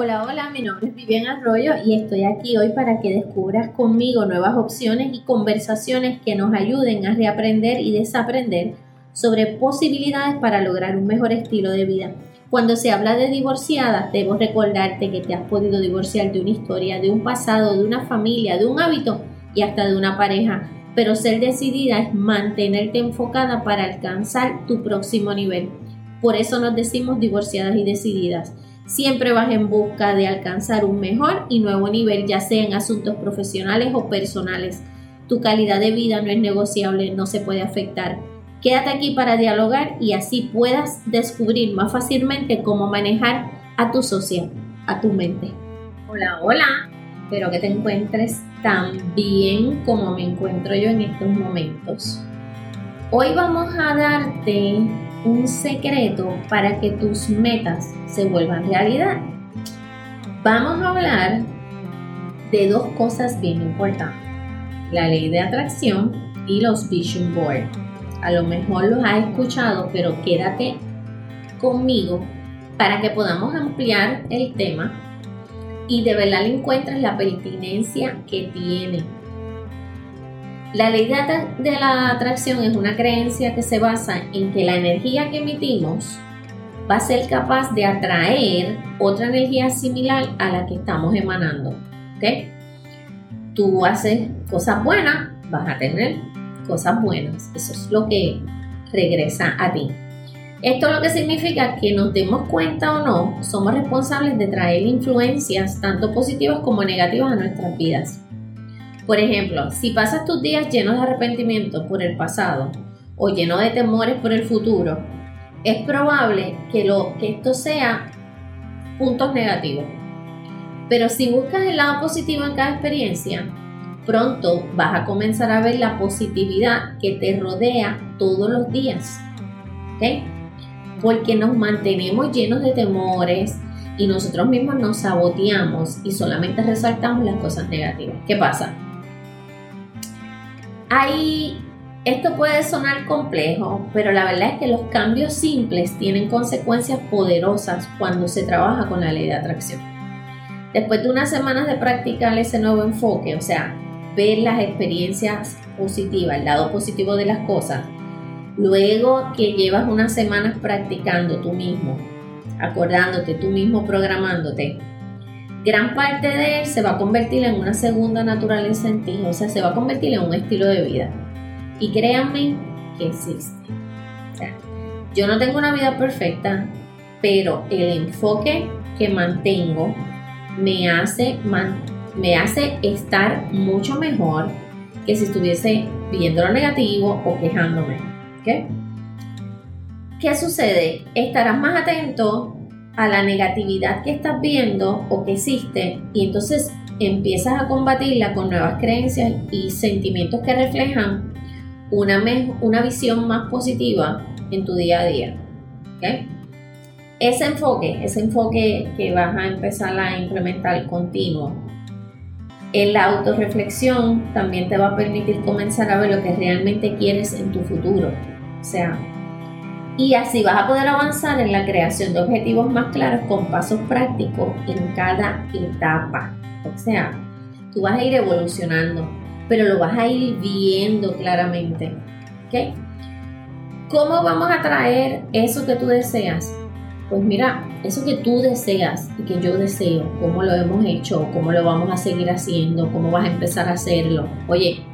Hola, hola, mi nombre es Vivian Arroyo y estoy aquí hoy para que descubras conmigo nuevas opciones y conversaciones que nos ayuden a reaprender y desaprender sobre posibilidades para lograr un mejor estilo de vida. Cuando se habla de divorciada, debo recordarte que te has podido divorciar de una historia, de un pasado, de una familia, de un hábito y hasta de una pareja. Pero ser decidida es mantenerte enfocada para alcanzar tu próximo nivel. Por eso nos decimos divorciadas y decididas. Siempre vas en busca de alcanzar un mejor y nuevo nivel, ya sea en asuntos profesionales o personales. Tu calidad de vida no es negociable, no se puede afectar. Quédate aquí para dialogar y así puedas descubrir más fácilmente cómo manejar a tu social, a tu mente. Hola, hola. Espero que te encuentres tan bien como me encuentro yo en estos momentos. Hoy vamos a darte un secreto para que tus metas se vuelvan realidad. Vamos a hablar de dos cosas bien importantes. La ley de atracción y los vision board. A lo mejor los has escuchado, pero quédate conmigo para que podamos ampliar el tema y de verdad le encuentres la pertinencia que tiene la ley de, la atracción es una creencia que se basa en que la energía que emitimos va a ser capaz de atraer otra energía similar a la que estamos emanando. ¿Ok? Tú haces cosas buenas, vas a tener cosas buenas. Eso es lo que regresa a ti. Esto lo que significa que nos demos cuenta o no, somos responsables de traer influencias tanto positivas como negativas a nuestras vidas. Por ejemplo, si pasas tus días llenos de arrepentimiento por el pasado o llenos de temores por el futuro, es probable que, lo, que esto sea puntos negativos. Pero si buscas el lado positivo en cada experiencia, pronto vas a comenzar a ver la positividad que te rodea todos los días. ¿Ok? Porque nos mantenemos llenos de temores y nosotros mismos nos saboteamos y solamente resaltamos las cosas negativas. ¿Qué pasa? Hay, esto puede sonar complejo, pero la verdad es que los cambios simples tienen consecuencias poderosas cuando se trabaja con la ley de atracción. Después de unas semanas de practicar ese nuevo enfoque, o sea, ver las experiencias positivas, el lado positivo de las cosas, luego que llevas unas semanas practicando tú mismo, acordándote tú mismo, programándote, gran parte de él se va a convertir en una segunda naturaleza en ti, o sea, se va a convertir en un estilo de vida. Y créanme que existe. Yo no tengo una vida perfecta, pero el enfoque que mantengo me hace, me hace estar mucho mejor que si estuviese viendo lo negativo o quejándome. ¿okay? ¿Qué sucede? Estarás más atento a la negatividad que estás viendo o que existe y entonces empiezas a combatirla con nuevas creencias y sentimientos que reflejan una, una visión más positiva en tu día a día. Ese enfoque, ese enfoque que vas a empezar a implementar continuo en la autorreflexión también te va a permitir comenzar a ver lo que realmente quieres en tu futuro. O sea, y así vas a poder avanzar en la creación de objetivos más claros con pasos prácticos en cada etapa. O sea, tú vas a ir evolucionando, pero lo vas a ir viendo claramente. ¿Ok? ¿Cómo vamos a traer eso que tú deseas? Pues mira, eso que tú deseas y que yo deseo, cómo lo hemos hecho, cómo lo vamos a seguir haciendo, cómo vas a empezar a hacerlo. Oye,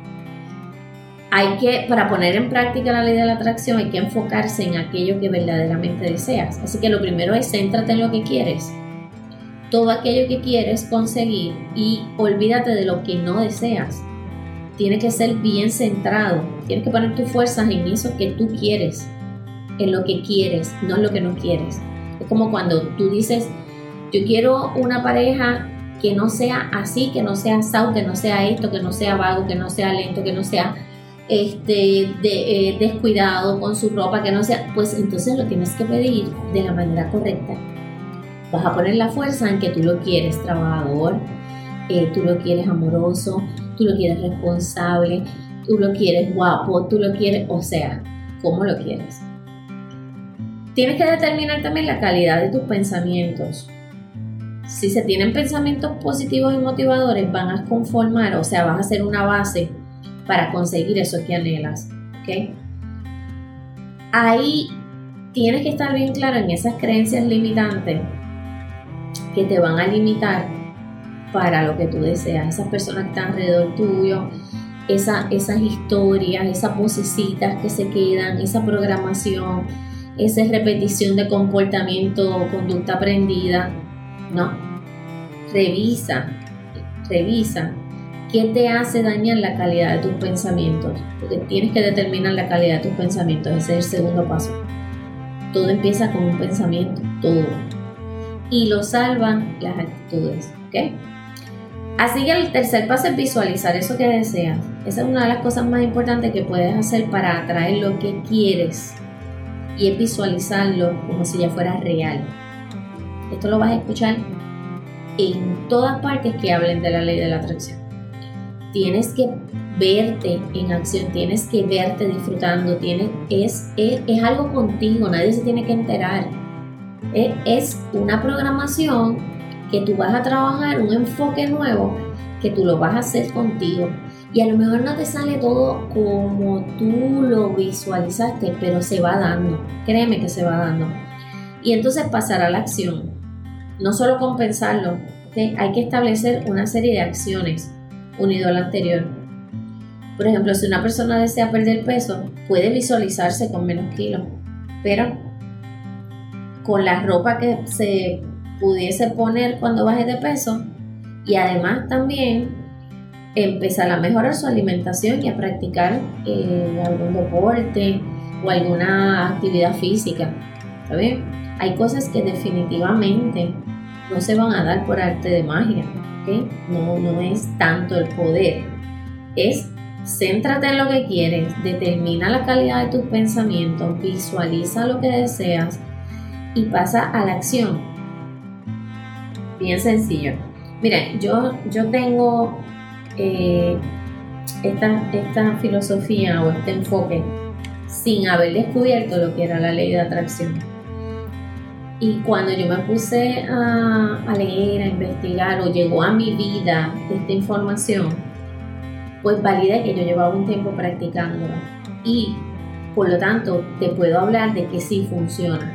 hay que, para poner en práctica la ley de la atracción, hay que enfocarse en aquello que verdaderamente deseas. Así que lo primero es céntrate en lo que quieres. Todo aquello que quieres conseguir y olvídate de lo que no deseas. Tiene que ser bien centrado. Tienes que poner tus fuerzas en eso que tú quieres, en lo que quieres, no en lo que no quieres. Es como cuando tú dices, yo quiero una pareja que no sea así, que no sea sao, que no sea esto, que no sea vago, que no sea lento, que no sea este, de, eh, descuidado con su ropa, que no sea, pues entonces lo tienes que pedir de la manera correcta. Vas a poner la fuerza en que tú lo quieres trabajador, eh, tú lo quieres amoroso, tú lo quieres responsable, tú lo quieres guapo, tú lo quieres, o sea, ¿cómo lo quieres? Tienes que determinar también la calidad de tus pensamientos. si se tienen pensamientos positivos y motivadores, van a conformar, o sea, vas a hacer una base para conseguir eso que anhelas. ¿ok? Ahí tienes que estar bien claro en esas creencias limitantes que te van a limitar para lo que tú deseas. Esas personas que están alrededor tuyo, esa, esas historias, esas vocecitas que se quedan, esa programación, esa repetición de comportamiento o conducta aprendida. No. Revisa, revisa qué te hace dañar la calidad de tus pensamientos. Porque tienes que determinar la calidad de tus pensamientos. Ese es el segundo paso. Todo empieza con un pensamiento, todo. Y lo salvan las actitudes. ¿Ok? Así que el tercer paso es visualizar eso que deseas. Esa es una de las cosas más importantes que puedes hacer para atraer lo que quieres. Y es visualizarlo como si ya fuera real. Esto lo vas a escuchar en todas partes que hablen de la ley de la atracción. Tienes que verte en acción, tienes que verte disfrutando, tienes, es, algo contigo, nadie se tiene que enterar. Es, una programación que tú vas a trabajar, un enfoque nuevo que tú lo vas a hacer contigo. Y a lo mejor no te sale todo como tú lo visualizaste, pero se va dando. Créeme que se va dando. Y entonces pasará la acción. No solo compensarlo, hay que establecer una serie de acciones unido al anterior. Por ejemplo, si una persona desea perder peso, puede visualizarse con menos kilos, pero con la ropa que se pudiese poner cuando baje de peso y además también empezar a mejorar su alimentación y a practicar eh, algún deporte o alguna actividad física. Hay cosas que definitivamente no se van a dar por arte de magia. No, no es tanto el poder. Es céntrate en lo que quieres, determina la calidad de tus pensamientos, visualiza lo que deseas y pasa a la acción. Bien sencillo. Miren, yo, yo tengo eh, esta, esta filosofía o este enfoque sin haber descubierto lo que era la ley de atracción. Y cuando yo me puse a, a, leer, a investigar o llegó a mi vida esta información, pues valida que yo llevaba un tiempo practicándola. Y por lo tanto te puedo hablar de que sí funciona.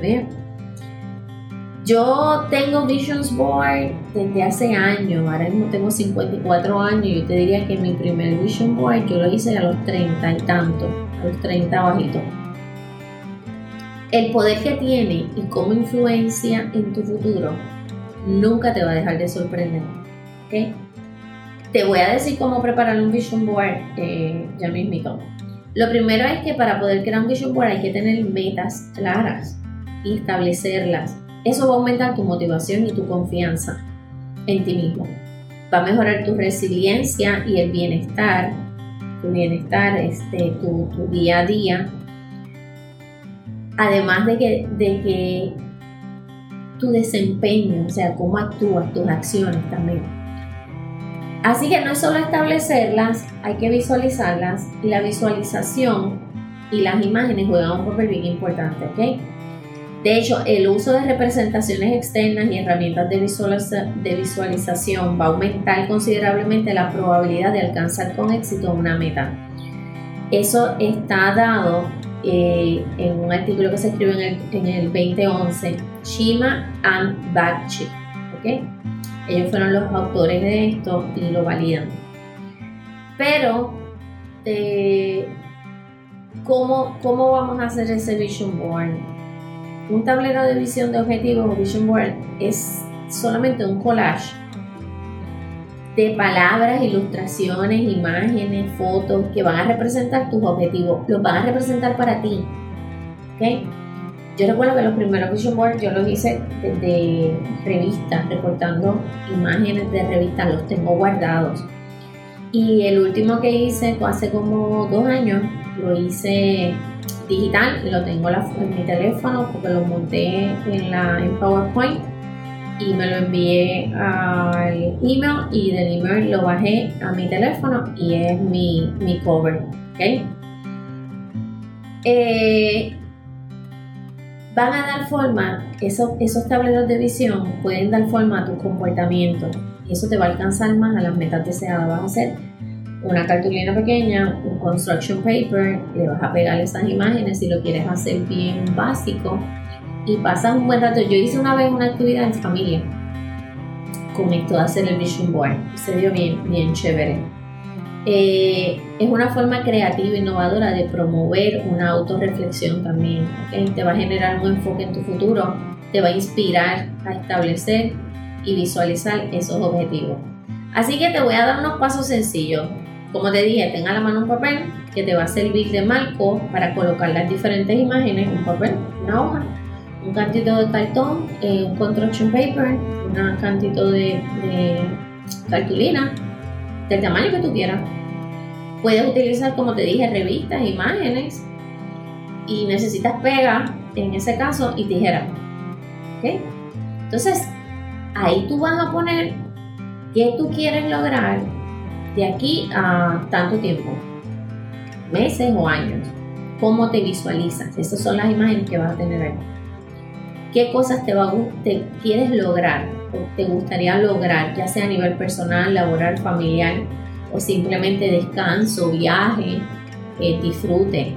¿Bien? Yo tengo Visions Board desde hace años, ahora mismo tengo 54 años, yo te diría que mi primer Vision Board yo lo hice a los 30 y tanto, a los 30 bajitos. El poder que tiene y cómo influencia en tu futuro nunca te va a dejar de sorprender. Te voy a decir cómo preparar un Vision Board eh, ya mismito. Lo primero es que para poder crear un Vision Board hay que tener metas claras y establecerlas eso va a aumentar tu motivación y tu confianza en ti mismo. Va a mejorar tu resiliencia y el bienestar, tu bienestar, este, tu, día a día. Además de que, de que tu desempeño, o sea, cómo actúas, tus acciones también. Así que no es solo establecerlas, hay que visualizarlas y la visualización y las imágenes juegan un papel bien importante, ¿ok? De hecho, el uso de representaciones externas y herramientas de, visualización va a aumentar considerablemente la probabilidad de alcanzar con éxito una meta. Eso está dado eh, en un artículo que se escribió en el, 2011, Shima and Bakchi. Ellos fueron los autores de esto y lo validan. Pero, eh, ¿cómo, ¿cómo vamos a hacer ese vision board? Un tablero de visión de objetivos o vision board es solamente un collage de palabras, ilustraciones, imágenes, fotos que van a representar tus objetivos, los van a representar para ti. ¿Okay? Yo recuerdo que los primeros vision boards yo los hice desde revistas, recortando imágenes de revistas, los tengo guardados. Y el último que hice hace como dos años, lo hice digital lo tengo en mi teléfono porque lo monté en, la, en PowerPoint y me lo envié al email y del email lo bajé a mi teléfono y es mi, mi cover. ¿okay? Eh, van a dar forma, esos, esos tableros de visión pueden dar forma a tu comportamiento eso te va a alcanzar más a las metas deseadas. Vas a hacer una cartulina pequeña, un construction paper, le vas a pegar esas imágenes si lo quieres hacer bien básico y pasas un buen rato. Yo hice una vez una actividad en familia con esto de hacer el vision board, se dio bien, bien chévere. Eh, es una forma creativa e innovadora de promover una autorreflexión también. Te va a generar un enfoque en tu futuro, te va a inspirar a establecer y visualizar esos objetivos. Así que te voy a dar unos pasos sencillos. Como te dije, tenga a la mano un papel que te va a servir de marco para colocar las diferentes imágenes, un papel, una hoja, un cantito de cartón, eh, un construction paper, un cantito de, de del tamaño que tú quieras. Puedes utilizar, como te dije, revistas, imágenes y necesitas pega, en ese caso, y tijera. Entonces, ahí tú vas a poner qué tú quieres lograr de aquí a tanto tiempo, meses o años. ¿Cómo te visualizas? Esas son las imágenes que vas a tener ahí. ¿Qué cosas te, va, te quieres lograr o te gustaría lograr, ya sea a nivel personal, laboral, familiar o simplemente descanso, viaje, eh, disfrute?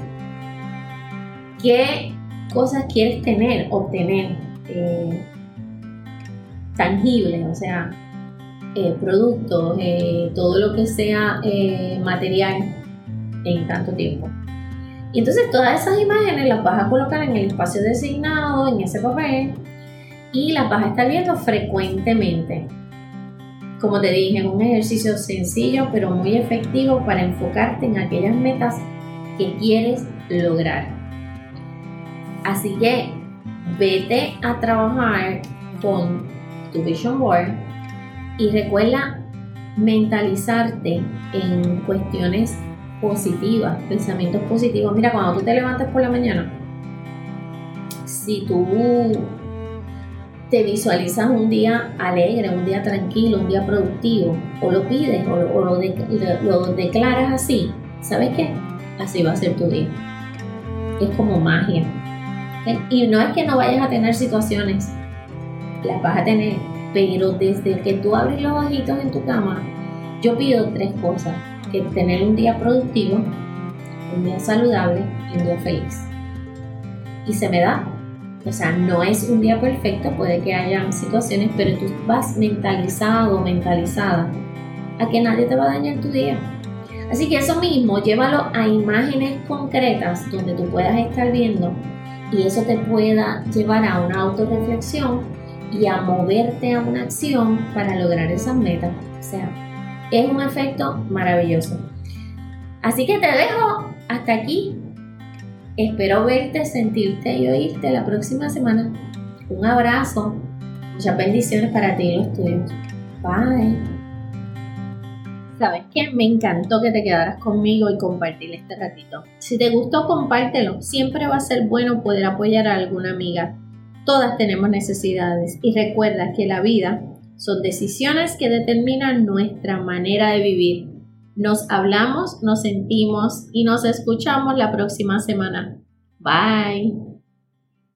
¿Qué cosas quieres tener, obtener? Eh, tangibles, o sea, eh, productos, todo lo que sea material en tanto tiempo. Y entonces todas esas imágenes las vas a colocar en el espacio designado, en ese papel, y las vas a estar viendo frecuentemente. Como te dije, es un ejercicio sencillo pero muy efectivo para enfocarte en aquellas metas que quieres lograr. Así que vete a trabajar con tu vision board y recuerda mentalizarte en cuestiones positivas, pensamientos positivos. Mira, cuando tú te levantas por la mañana, si tú te visualizas un día alegre, un día tranquilo, un día productivo, o lo pides o, lo, lo, declaras así, ¿sabes qué? Así va a ser tu día. Es como magia. Y no es que no vayas a tener situaciones, las vas a tener, pero desde que tú abres los ojitos en tu cama, yo pido tres cosas, que tener un día productivo, un día saludable y un día feliz. Y se me da. O sea, no es un día perfecto, puede que haya situaciones, pero tú vas mentalizado, mentalizada, a que nadie te va a dañar tu día. Así que eso mismo, llévalo a imágenes concretas donde tú puedas estar viendo y eso te pueda llevar a una autorreflexión y a moverte a una acción para lograr esas metas. O sea, es un efecto maravilloso. Así que te dejo hasta aquí. Espero verte, sentirte y oírte la próxima semana. Un abrazo. Muchas bendiciones para ti y los tuyos. Bye. ¿Sabes qué? Me encantó que te quedaras conmigo y compartir este ratito. Si te gustó, compártelo. Siempre va a ser bueno poder apoyar a alguna amiga Todas tenemos necesidades y recuerda que la vida son decisiones que determinan nuestra manera de vivir. Nos hablamos, nos sentimos y nos escuchamos la próxima semana. Bye.